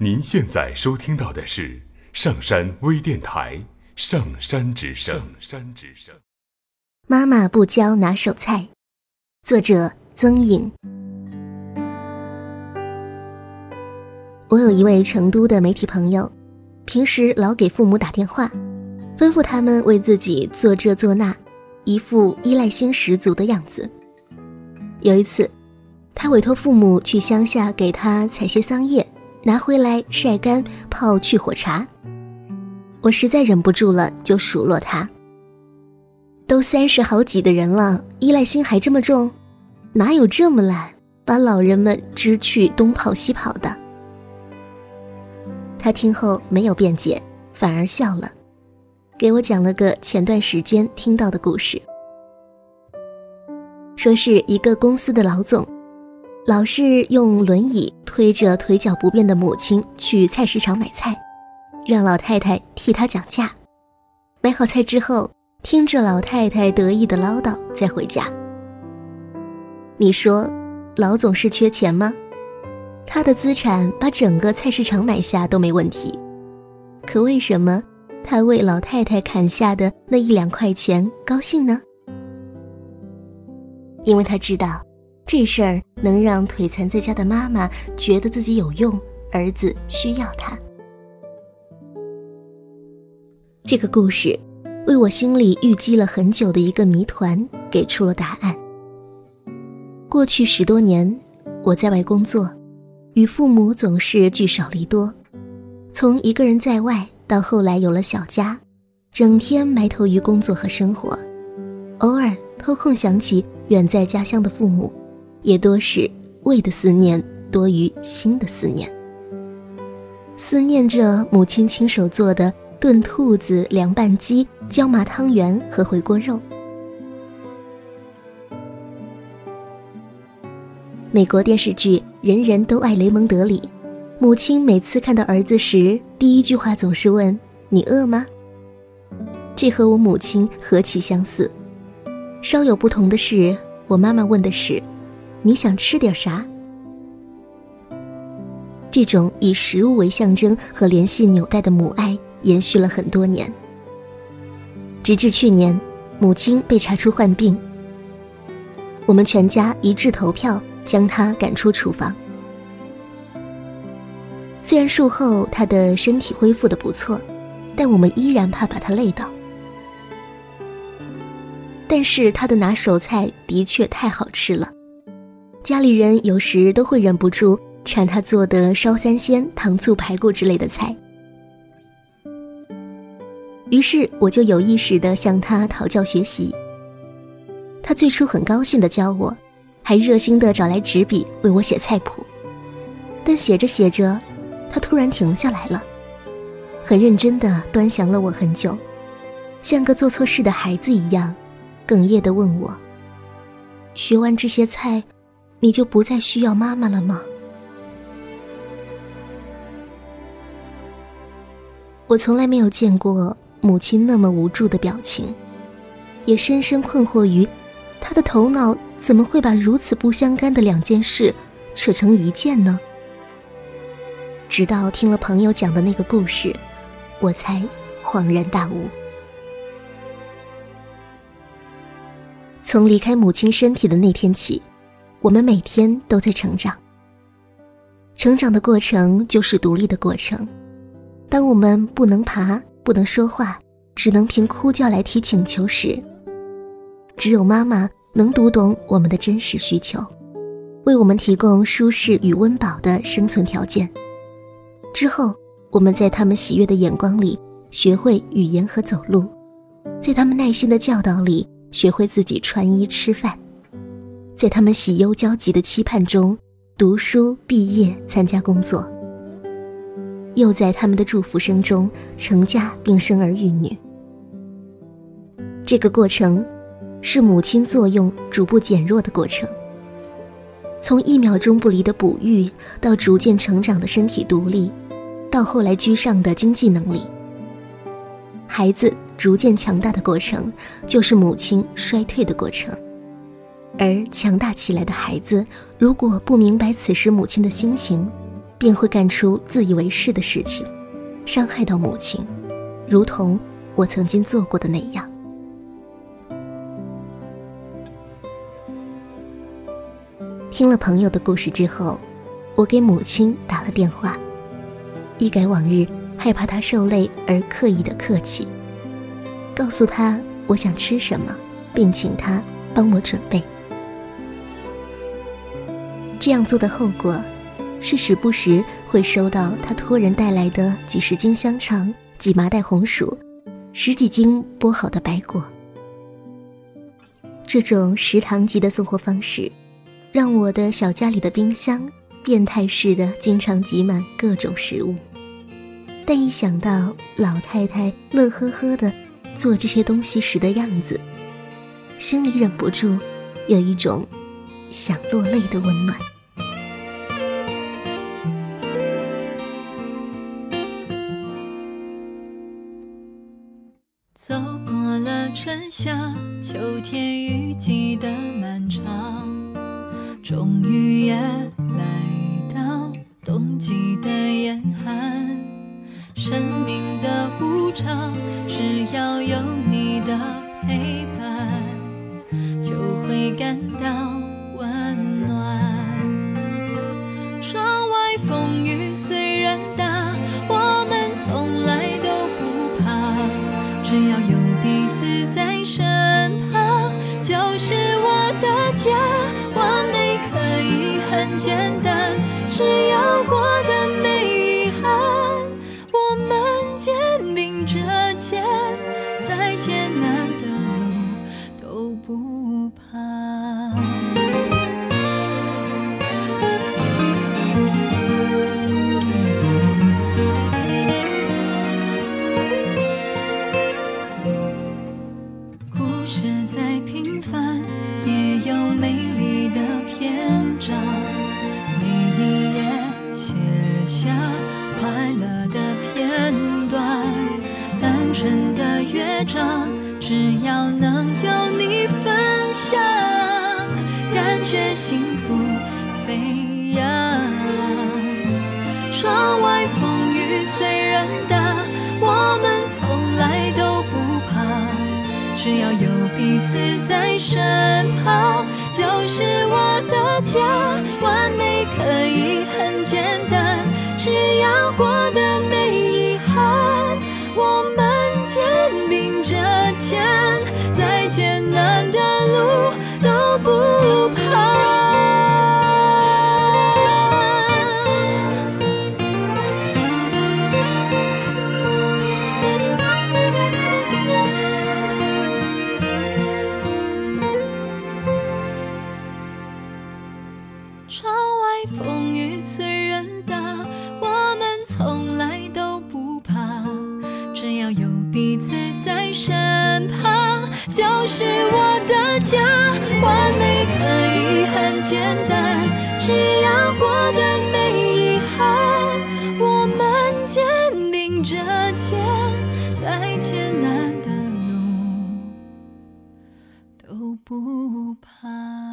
您现在收听到的是上山微电台《上山之声》。上山之声。妈妈不教拿手菜，作者曾颖。我有一位成都的媒体朋友，平时老给父母打电话，吩咐他们为自己做这做那，一副依赖心十足的样子。有一次，他委托父母去乡下给他采些桑叶，拿回来晒干泡去火茶。我实在忍不住了，就数落他：“都三十好几的人了，依赖心还这么重，哪有这么懒，把老人们支去东跑西跑的？”他听后没有辩解，反而笑了，给我讲了个前段时间听到的故事。说是一个公司的老总，老是用轮椅推着腿脚不便的母亲去菜市场买菜，让老太太替他讲价。买好菜之后，听着老太太得意的唠叨，再回家。你说，老总是缺钱吗？他的资产把整个菜市场买下都没问题，可为什么他为老太太砍下的那一两块钱高兴呢？因为他知道，这事儿能让腿残在家的妈妈觉得自己有用，儿子需要他。这个故事为我心里郁积了很久的一个谜团给出了答案。过去十多年，我在外工作。与父母总是聚少离多，从一个人在外到后来有了小家，整天埋头于工作和生活，偶尔偷空想起远在家乡的父母，也多是胃的思念多于心的思念。思念着母亲亲手做的炖兔子、凉拌鸡、椒麻汤圆和回锅肉。美国电视剧《人人都爱雷蒙德》里，母亲每次看到儿子时，第一句话总是问：“你饿吗？”这和我母亲何其相似。稍有不同的是，我妈妈问的是：“你想吃点啥？”这种以食物为象征和联系纽带的母爱延续了很多年，直至去年，母亲被查出患病，我们全家一致投票。将他赶出厨房。虽然术后他的身体恢复的不错，但我们依然怕把他累倒。但是他的拿手菜的确太好吃了，家里人有时都会忍不住馋他做的烧三鲜、糖醋排骨之类的菜。于是我就有意识的向他讨教学习。他最初很高兴的教我。还热心地找来纸笔为我写菜谱，但写着写着，他突然停下来了，很认真地端详了我很久，像个做错事的孩子一样，哽咽地问我：“学完这些菜，你就不再需要妈妈了吗？”我从来没有见过母亲那么无助的表情，也深深困惑于她的头脑。怎么会把如此不相干的两件事扯成一件呢？直到听了朋友讲的那个故事，我才恍然大悟。从离开母亲身体的那天起，我们每天都在成长。成长的过程就是独立的过程。当我们不能爬、不能说话，只能凭哭叫来提请求时，只有妈妈。能读懂我们的真实需求，为我们提供舒适与温饱的生存条件。之后，我们在他们喜悦的眼光里学会语言和走路，在他们耐心的教导里学会自己穿衣吃饭，在他们喜忧交集的期盼中读书、毕业、参加工作，又在他们的祝福声中成家并生儿育女。这个过程。是母亲作用逐步减弱的过程。从一秒钟不离的哺育，到逐渐成长的身体独立，到后来居上的经济能力，孩子逐渐强大的过程，就是母亲衰退的过程。而强大起来的孩子，如果不明白此时母亲的心情，便会干出自以为是的事情，伤害到母亲，如同我曾经做过的那样。听了朋友的故事之后，我给母亲打了电话，一改往日害怕她受累而刻意的客气，告诉她我想吃什么，并请她帮我准备。这样做的后果，是时不时会收到他托人带来的几十斤香肠、几麻袋红薯、十几斤剥好的白果。这种食堂级的送货方式，让我的小家里的冰箱变态似的经常挤满各种食物。但一想到老太太乐呵呵的做这些东西时的样子，心里忍不住有一种想落泪的温暖。走过了春夏秋天雨季的漫长，终于简单，只要过快乐的片段，单纯的乐章，只要能有你分享，感觉幸福飞扬。窗外简单，只要过得没遗憾，我们肩并着肩，再艰难的路都不怕。